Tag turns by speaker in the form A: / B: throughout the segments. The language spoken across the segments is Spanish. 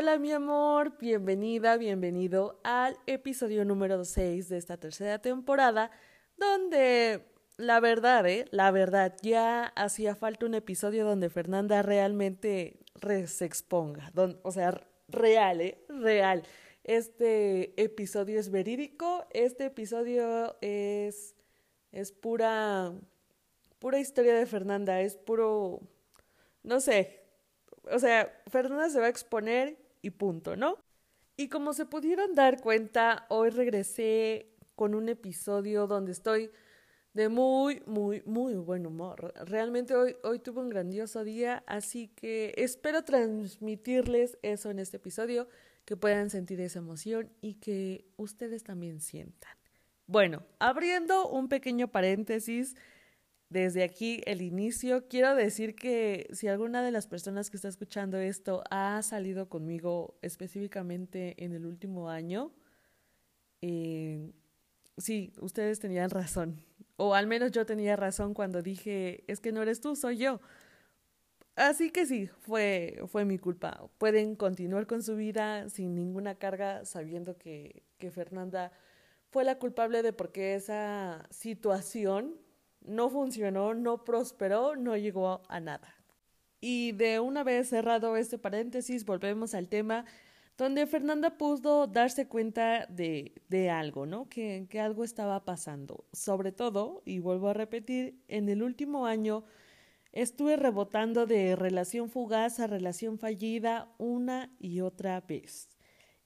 A: Hola mi amor, bienvenida, bienvenido al episodio número 6 de esta tercera temporada, donde la verdad, ¿eh? La verdad, ya hacía falta un episodio donde Fernanda realmente se exponga, o sea, real, ¿eh? Real. Este episodio es verídico, este episodio es, es pura, pura historia de Fernanda, es puro, no sé, o sea, Fernanda se va a exponer y punto, ¿no? Y como se pudieron dar cuenta, hoy regresé con un episodio donde estoy de muy, muy, muy buen humor. Realmente hoy, hoy tuve un grandioso día, así que espero transmitirles eso en este episodio, que puedan sentir esa emoción y que ustedes también sientan. Bueno, abriendo un pequeño paréntesis, desde aquí el inicio. Quiero decir que si alguna de las personas que está escuchando esto ha salido conmigo específicamente en el último año, eh, sí, ustedes tenían razón. O al menos yo tenía razón cuando dije, es que no eres tú, soy yo. Así que sí, fue, fue mi culpa. Pueden continuar con su vida sin ninguna carga, sabiendo que, que Fernanda fue la culpable de por qué esa situación no funcionó, no prosperó, no llegó a nada. Y de una vez cerrado este paréntesis, volvemos al tema donde Fernanda pudo darse cuenta de, de algo, ¿no? Que, que algo estaba pasando. Sobre todo, y vuelvo a repetir, en el último año estuve rebotando de relación fugaz a relación fallida una y otra vez.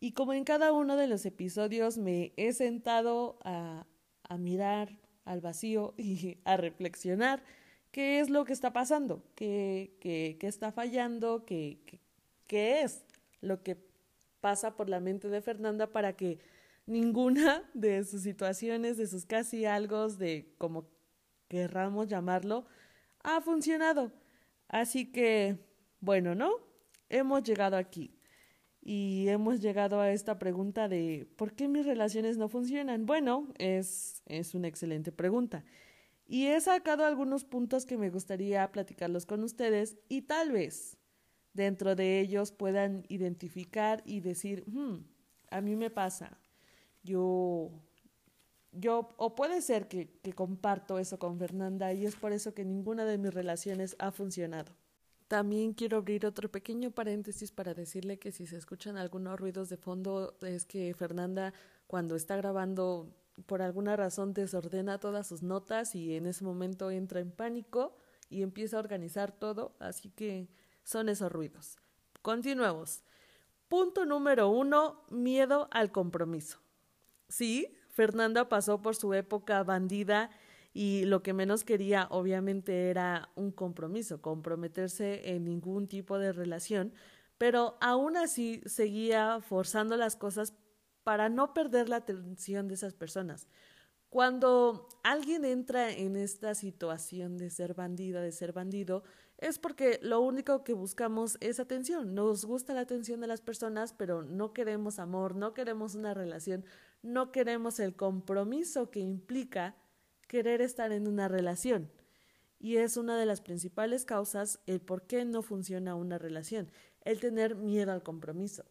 A: Y como en cada uno de los episodios me he sentado a, a mirar al vacío y a reflexionar qué es lo que está pasando, qué, qué, qué está fallando, qué, qué, es lo que pasa por la mente de Fernanda para que ninguna de sus situaciones, de sus casi algo, de como querramos llamarlo, ha funcionado. Así que, bueno, ¿no? Hemos llegado aquí y hemos llegado a esta pregunta de ¿por qué mis relaciones no funcionan? Bueno, es, es una excelente pregunta. Y he sacado algunos puntos que me gustaría platicarlos con ustedes y tal vez dentro de ellos puedan identificar y decir, hmm, a mí me pasa, yo, yo, o puede ser que, que comparto eso con Fernanda y es por eso que ninguna de mis relaciones ha funcionado. También quiero abrir otro pequeño paréntesis para decirle que si se escuchan algunos ruidos de fondo es que Fernanda cuando está grabando por alguna razón desordena todas sus notas y en ese momento entra en pánico y empieza a organizar todo, así que son esos ruidos. Continuemos. Punto número uno, miedo al compromiso. Sí, Fernanda pasó por su época bandida y lo que menos quería obviamente era un compromiso, comprometerse en ningún tipo de relación, pero aún así seguía forzando las cosas para no perder la atención de esas personas. Cuando alguien entra en esta situación de ser bandida, de ser bandido, es porque lo único que buscamos es atención. Nos gusta la atención de las personas, pero no queremos amor, no queremos una relación, no queremos el compromiso que implica querer estar en una relación. Y es una de las principales causas el por qué no funciona una relación, el tener miedo al compromiso.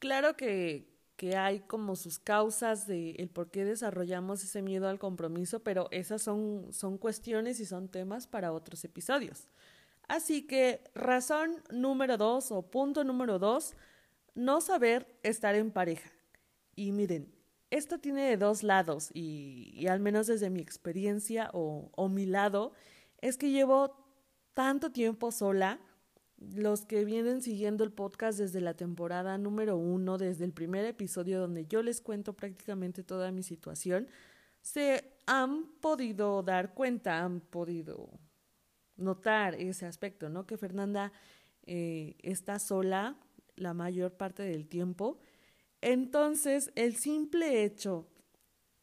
A: Claro que, que hay como sus causas de el por qué desarrollamos ese miedo al compromiso, pero esas son, son cuestiones y son temas para otros episodios. Así que razón número dos o punto número dos, no saber estar en pareja. Y miren, esto tiene dos lados y, al menos desde mi experiencia o, o mi lado, es que llevo tanto tiempo sola. Los que vienen siguiendo el podcast desde la temporada número uno, desde el primer episodio donde yo les cuento prácticamente toda mi situación, se han podido dar cuenta, han podido notar ese aspecto, ¿no? Que Fernanda eh, está sola la mayor parte del tiempo entonces, el simple hecho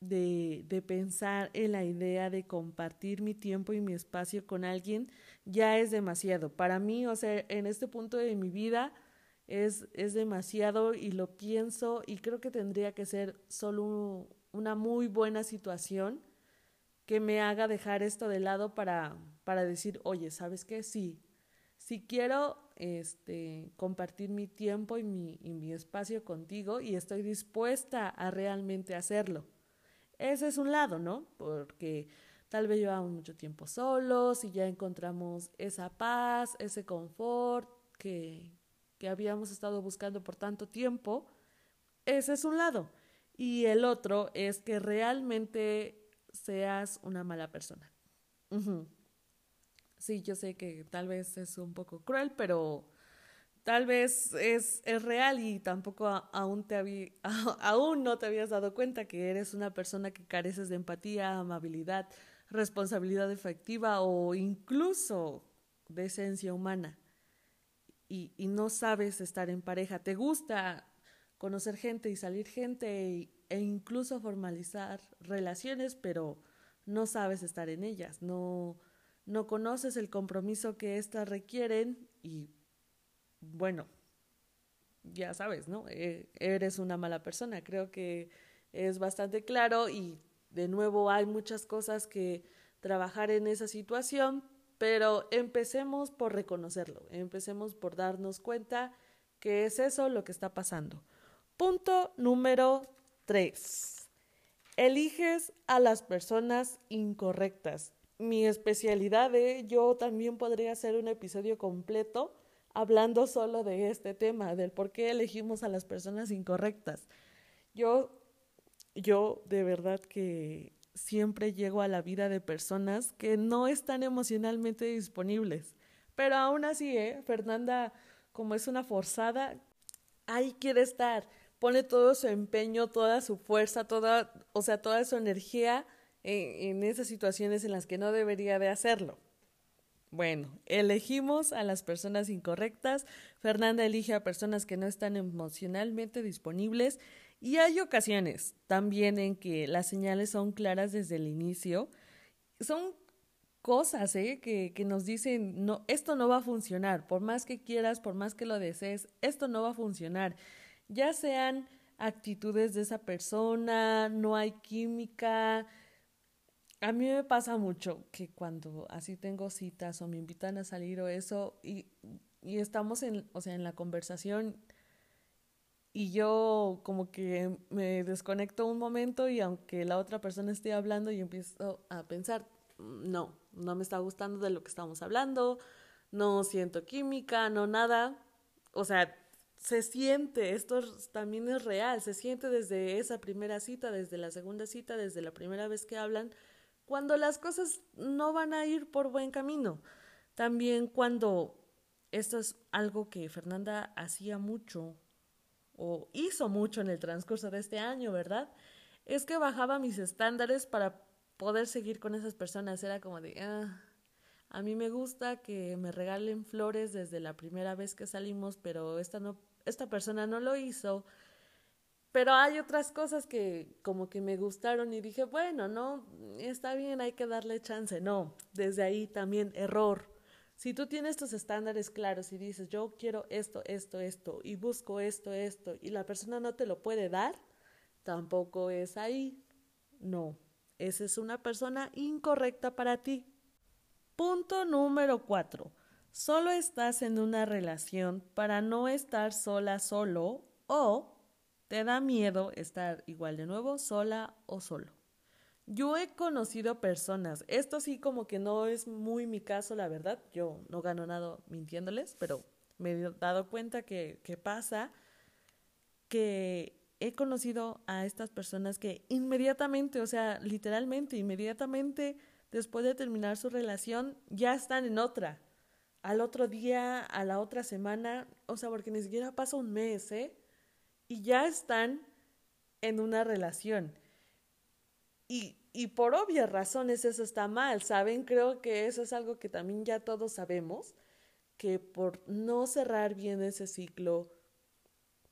A: de, de, pensar en la idea de compartir mi tiempo y mi espacio con alguien ya es demasiado. Para mí, o sea, en este punto de mi vida es, es demasiado y lo pienso y creo que tendría que ser solo una muy buena situación que me haga dejar esto de lado para, para decir, oye, ¿sabes qué? Sí, si quiero este, compartir mi tiempo y mi, y mi espacio contigo y estoy dispuesta a realmente hacerlo. Ese es un lado, ¿no? Porque tal vez llevamos mucho tiempo solos y ya encontramos esa paz, ese confort que, que habíamos estado buscando por tanto tiempo. Ese es un lado. Y el otro es que realmente seas una mala persona. Sí, yo sé que tal vez es un poco cruel, pero tal vez es, es real y tampoco aún, te aún no te habías dado cuenta que eres una persona que careces de empatía, amabilidad, responsabilidad efectiva o incluso de esencia humana. Y, y no sabes estar en pareja. Te gusta conocer gente y salir gente e incluso formalizar relaciones, pero no sabes estar en ellas, no no conoces el compromiso que éstas requieren y bueno, ya sabes, ¿no? E, eres una mala persona. Creo que es bastante claro y de nuevo hay muchas cosas que trabajar en esa situación, pero empecemos por reconocerlo, empecemos por darnos cuenta que es eso lo que está pasando. Punto número tres. Eliges a las personas incorrectas mi especialidad, ¿eh? yo también podría hacer un episodio completo hablando solo de este tema, del por qué elegimos a las personas incorrectas. Yo, yo de verdad que siempre llego a la vida de personas que no están emocionalmente disponibles. Pero aún así, ¿eh? Fernanda, como es una forzada, ahí quiere estar. Pone todo su empeño, toda su fuerza, toda, o sea, toda su energía en, esas situaciones en las que no debería de hacerlo. Bueno, elegimos a las personas incorrectas, Fernanda elige a personas que no están emocionalmente disponibles y hay ocasiones también en que las señales son claras desde el inicio. Son cosas ¿eh? que, que nos dicen, no, esto no va a funcionar, por más que quieras, por más que lo desees, esto no va a funcionar. Ya sean actitudes de esa persona, no hay química, a mí me pasa mucho que cuando así tengo citas o me invitan a salir o eso y, y estamos en, o sea, en la conversación y yo como que me desconecto un momento y aunque la otra persona esté hablando y empiezo a pensar, no, no me está gustando de lo que estamos hablando, no siento química, no nada. O sea, se siente, esto también es real, se siente desde esa primera cita, desde la segunda cita, desde la primera vez que hablan, cuando las cosas no van a ir por buen camino. También cuando esto es algo que Fernanda hacía mucho o hizo mucho en el transcurso de este año, ¿verdad? Es que bajaba mis estándares para poder seguir con esas personas. Era como de, ah, a mí me gusta que me regalen flores desde la primera vez que salimos, pero esta no, esta persona no lo hizo. Pero hay otras cosas que como que me gustaron y dije, bueno, no, está bien, hay que darle chance. No, desde ahí también error. Si tú tienes tus estándares claros y dices, yo quiero esto, esto, esto, y busco esto, esto, y la persona no te lo puede dar, tampoco es ahí. No, esa es una persona incorrecta para ti. Punto número cuatro. Solo estás en una relación para no estar sola, solo o ¿Te da miedo estar igual de nuevo, sola o solo? Yo he conocido personas, esto sí como que no es muy mi caso, la verdad, yo no gano nada mintiéndoles, pero me he dado cuenta que, que pasa que he conocido a estas personas que inmediatamente, o sea, literalmente, inmediatamente después de terminar su relación, ya están en otra. Al otro día, a la otra semana, o sea, porque ni siquiera pasa un mes, ¿eh? Y ya están en una relación. Y, y por obvias razones eso está mal, ¿saben? Creo que eso es algo que también ya todos sabemos, que por no cerrar bien ese ciclo,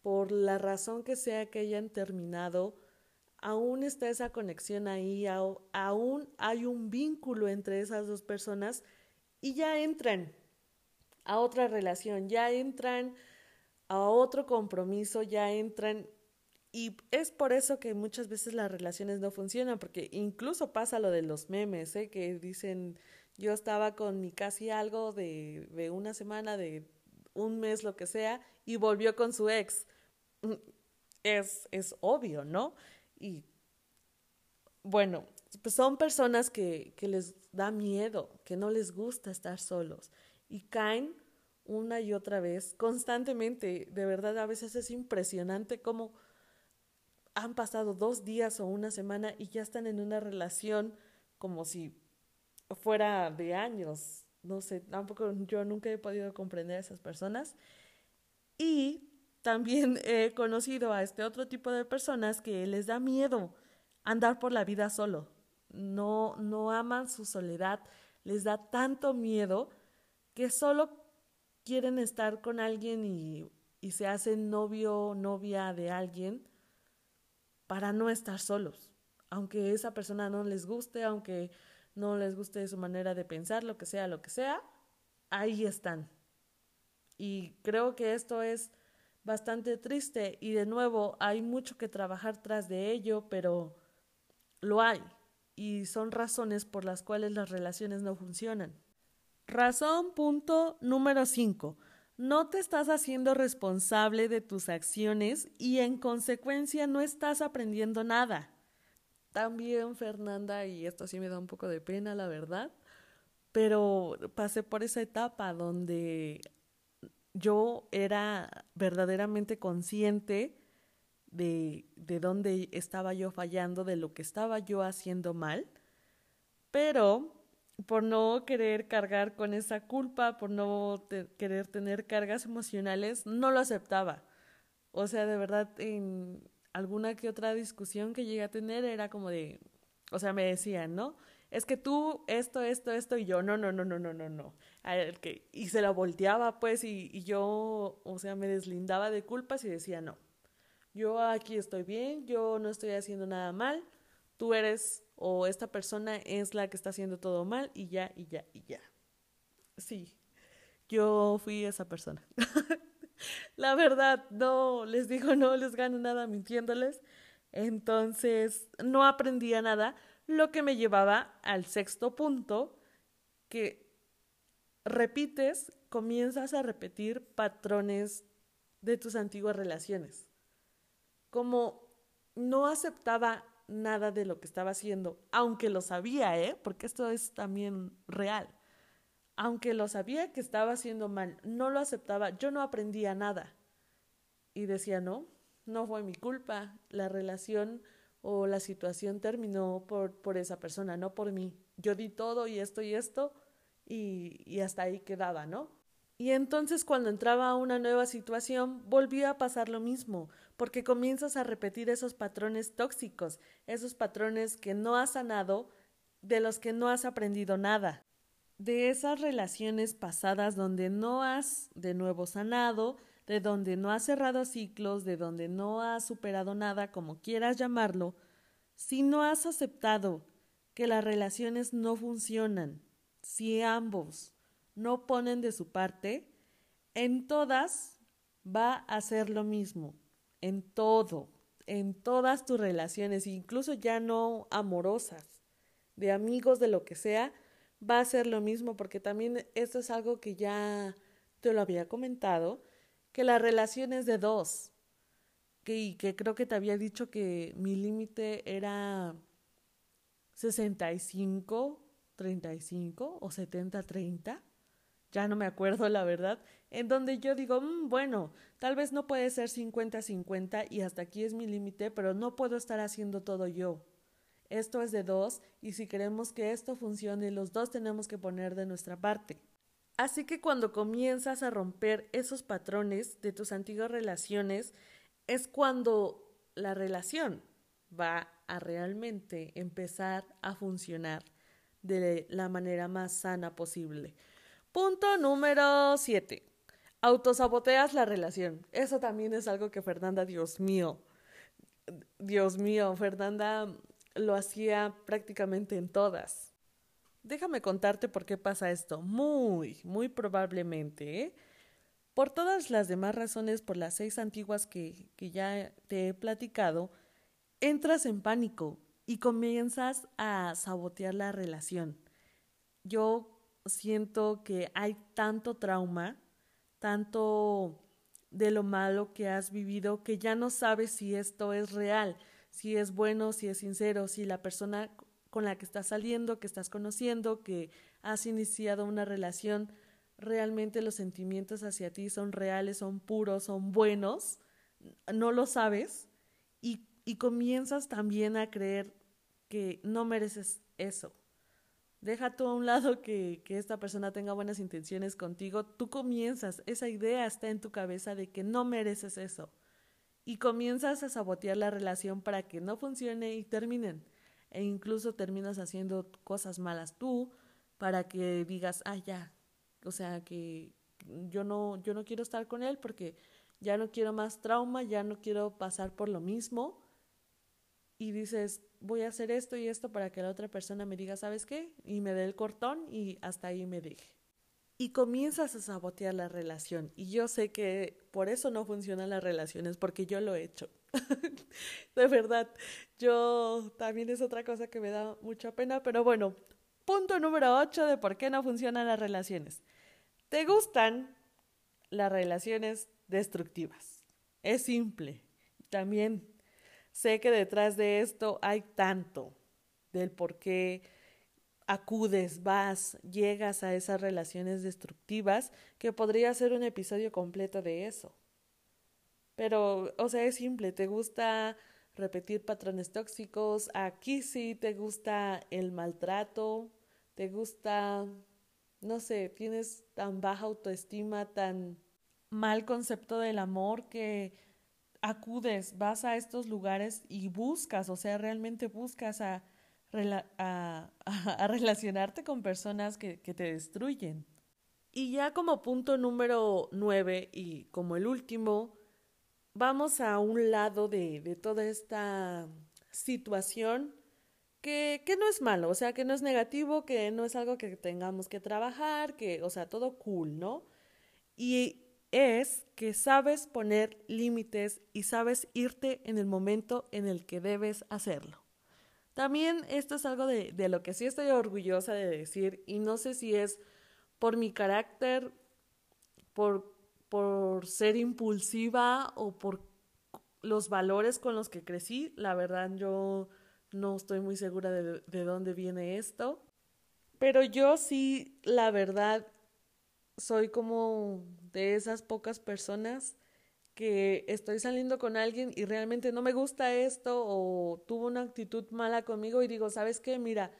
A: por la razón que sea que hayan terminado, aún está esa conexión ahí, aún hay un vínculo entre esas dos personas y ya entran a otra relación, ya entran a otro compromiso, ya entran y es por eso que muchas veces las relaciones no funcionan, porque incluso pasa lo de los memes, ¿eh? que dicen Yo estaba con mi casi algo de, de una semana, de un mes, lo que sea, y volvió con su ex. Mm, es, es obvio, ¿no? Y bueno, pues son personas que, que les da miedo, que no les gusta estar solos y caen una y otra vez, constantemente. De verdad, a veces es impresionante cómo han pasado dos días o una semana y ya están en una relación como si fuera de años. No sé, tampoco yo nunca he podido comprender a esas personas. Y también he conocido a este otro tipo de personas que les da miedo andar por la vida solo. No, no aman su soledad, les da tanto miedo que solo quieren estar con alguien y, se hacen novio o novia de alguien para no estar solos. Aunque esa persona no les guste, aunque no les guste su manera de pensar, lo que sea, lo que sea, ahí están. Y creo que esto es bastante triste y de nuevo hay mucho que trabajar tras de ello, pero lo hay y son razones por las cuales las relaciones no funcionan. Razón punto número 5. No te estás haciendo responsable de tus acciones y en consecuencia no estás aprendiendo nada. También, Fernanda, y esto sí me da un poco de pena, la verdad, pero pasé por esa etapa donde yo era verdaderamente consciente de, de dónde estaba yo fallando, de lo que estaba yo haciendo mal, pero por no querer cargar con esa culpa, por no querer tener cargas emocionales, no lo aceptaba. O sea, de verdad, en alguna que otra discusión que llegué a tener era como de, o sea, me decían, ¿no? Es que tú, esto, esto, esto, y yo, no, no, no, no, no, no, no. Y se la volteaba, pues, y, y yo, o sea, me deslindaba de culpas y decía, no, yo aquí estoy bien, yo no estoy haciendo nada mal, tú eres o esta persona es la que está haciendo todo mal y ya, y ya, y ya. Sí, yo fui esa persona. la verdad, no, les digo, no les gano nada mintiéndoles. Entonces, no aprendía nada, lo que me llevaba al sexto punto, que repites, comienzas a repetir patrones de tus antiguas relaciones como no aceptaba nada de lo que estaba haciendo, aunque lo sabía, ¿eh? Porque esto es también real. Aunque lo sabía que estaba haciendo mal, no lo aceptaba, yo no aprendía nada. Y decía, no, no fue mi culpa, la relación o la situación terminó por, por esa persona, no por mí. Yo di todo y esto y esto y, y hasta ahí quedaba, ¿no? Y entonces cuando entraba a una nueva situación volvía a pasar lo mismo, porque comienzas a repetir esos patrones tóxicos, esos patrones que no has sanado, de los que no has aprendido nada, de esas relaciones pasadas donde no has de nuevo sanado, de donde no has cerrado ciclos, de donde no has superado nada, como quieras llamarlo, si no has aceptado que las relaciones no funcionan, si ambos no ponen de su parte, en todas va a ser lo mismo en todo, en todas tus relaciones, incluso ya no amorosas, de amigos, de lo que sea, va a ser lo mismo, porque también esto es algo que ya te lo había comentado, que la relación es de dos, que, y que creo que te había dicho que mi límite era 65, 35 o 70, 30 ya no me acuerdo la verdad, en donde yo digo, mm, bueno, tal vez no puede ser 50-50 y hasta aquí es mi límite, pero no puedo estar haciendo todo yo. Esto es de dos y si queremos que esto funcione, los dos tenemos que poner de nuestra parte. Así que cuando comienzas a romper esos patrones de tus antiguas relaciones, es cuando la relación va a realmente empezar a funcionar de la manera más sana posible. Punto número 7. Autosaboteas la relación. Eso también es algo que Fernanda, Dios mío, Dios mío, Fernanda lo hacía prácticamente en todas. Déjame contarte por qué pasa esto. Muy, muy probablemente, ¿eh? por todas las demás razones, por las seis antiguas que, que ya te he platicado, entras en pánico y comienzas a sabotear la relación yo siento que hay tanto trauma, tanto de lo malo que has vivido que ya no sabes si esto es real, si es bueno, si es sincero, si la persona con la que estás saliendo, que estás conociendo, que has iniciado una relación, realmente los sentimientos hacia ti son reales, son puros, son buenos, no lo sabes y, y comienzas también a creer que no mereces eso. Deja tú a un lado que, que esta persona tenga buenas intenciones contigo, tú comienzas, esa idea está en tu cabeza de que no mereces eso y comienzas a sabotear la relación para que no funcione y terminen. E incluso terminas haciendo cosas malas tú para que digas, ah, ya, o sea, que yo no, yo no quiero estar con él porque ya no quiero más trauma, ya no quiero pasar por lo mismo. Y dices, voy a hacer esto y esto para que la otra persona me diga, ¿sabes qué? Y me dé el cortón y hasta ahí me deje. Y comienzas a sabotear la relación. Y yo sé que por eso no funcionan las relaciones, porque yo lo he hecho. de verdad, yo también es otra cosa que me da mucha pena, pero bueno, punto número 8 de por qué no funcionan las relaciones. ¿Te gustan las relaciones destructivas? Es simple. También sé que detrás de esto hay tanto del por qué acudes, vas, llegas a esas relaciones destructivas que podría ser un episodio completo de eso. Pero, o sea, es simple, te gusta repetir patrones tóxicos, aquí sí te gusta el maltrato, te gusta, no sé, tienes tan baja autoestima, tan mal concepto del amor que acudes, vas a estos lugares y buscas, o sea, realmente buscas a, a, relacionarte con personas que, que, te destruyen. Y ya como punto número nueve y como el último, vamos a un lado de, de toda esta situación que, que, no es malo, o sea, que no es negativo, que no es algo que tengamos que trabajar, que, o sea, todo cool, ¿no? Y es que sabes poner límites y sabes irte en el momento en el que debes hacerlo. También esto es algo de, de lo que sí estoy orgullosa de decir y no sé si es por mi carácter, por por ser impulsiva o por los valores con los que crecí. La verdad yo no estoy muy segura de, de dónde viene esto. Pero yo sí, la verdad, soy como de esas pocas personas que estoy saliendo con alguien y realmente no me gusta esto o tuvo una actitud mala conmigo y digo, ¿sabes qué? Mira,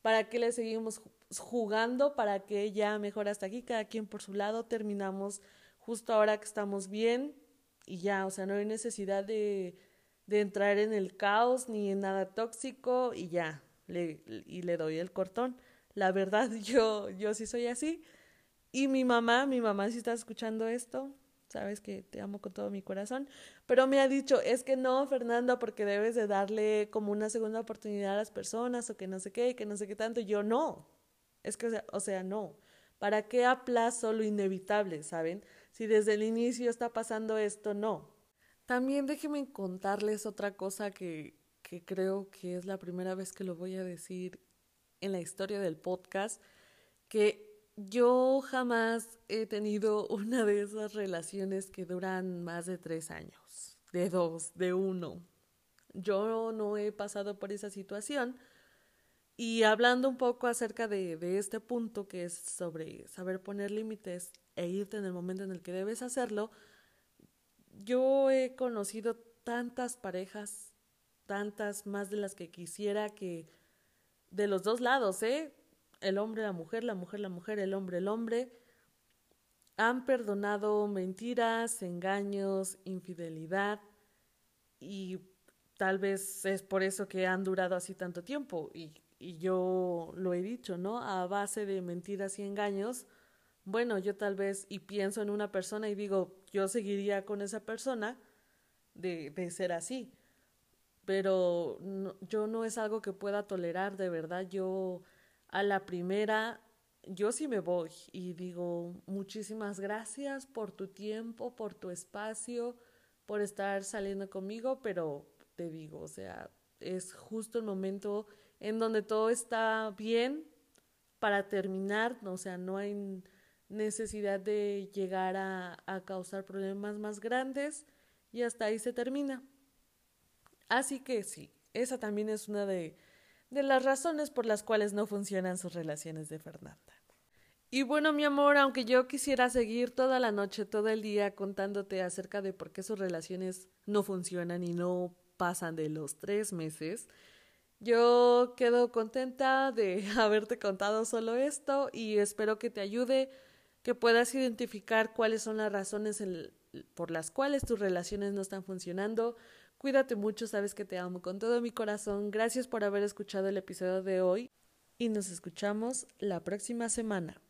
A: ¿para qué le seguimos jugando? ¿Para que ya mejor hasta aquí, cada quien por su lado, terminamos justo ahora que estamos bien y ya, o sea, no hay necesidad de, de entrar en el caos ni en nada tóxico y ya, le, y le doy el cortón. La verdad, yo, yo sí soy así. Y mi mamá, mi mamá si está escuchando esto, sabes que te amo con todo mi corazón, pero me ha dicho, es que no, Fernanda, porque debes de darle como una segunda oportunidad a las personas o que no sé qué, que no sé qué tanto. yo no, es que, o sea, o sea no. ¿Para qué aplazo lo inevitable, saben? si desde el inicio está pasando esto, no. También déjenme contarles otra cosa que, que creo que es la primera vez que lo voy a decir en la historia del podcast, que yo jamás he tenido una de esas relaciones que duran más de tres años, de dos, de uno. Yo no he pasado por esa situación. Y hablando un poco acerca de, este punto que es sobre saber poner límites, e irte en el momento en el que debes hacerlo, yo he conocido tantas parejas, tantas más de las que quisiera que de los dos lados, ¿eh? El hombre, la mujer, la mujer, la mujer, el hombre, el hombre, han perdonado mentiras, engaños, infidelidad y tal vez es por eso que han durado así tanto tiempo y, y yo lo he dicho, ¿no? A base de mentiras y engaños bueno, yo tal vez y pienso en una persona y digo, yo seguiría con esa persona de, de ser así. Pero yo no es algo que pueda tolerar, de verdad. Yo a la primera, yo sí me voy y digo, muchísimas gracias por tu tiempo, por tu espacio, por estar saliendo conmigo, pero te digo, o sea, es justo el momento en donde todo está bien, para terminar, o sea, no hay necesidad de llegar a, a causar problemas más grandes y hasta ahí se termina. Así que sí, esa también es una de, de las razones por las cuales no funcionan sus relaciones de Fernanda. Y bueno, mi amor, aunque yo quisiera seguir toda la noche, todo el día contándote acerca de por qué sus relaciones no funcionan y no pasan de los tres meses, yo quedo contenta de haberte contado solo esto y espero que te ayude, que puedas identificar cuáles son las razones por las cuales tus relaciones no están funcionando. Cuídate mucho, sabes que te amo con todo mi corazón. Gracias por haber escuchado el episodio de hoy y nos escuchamos la próxima semana.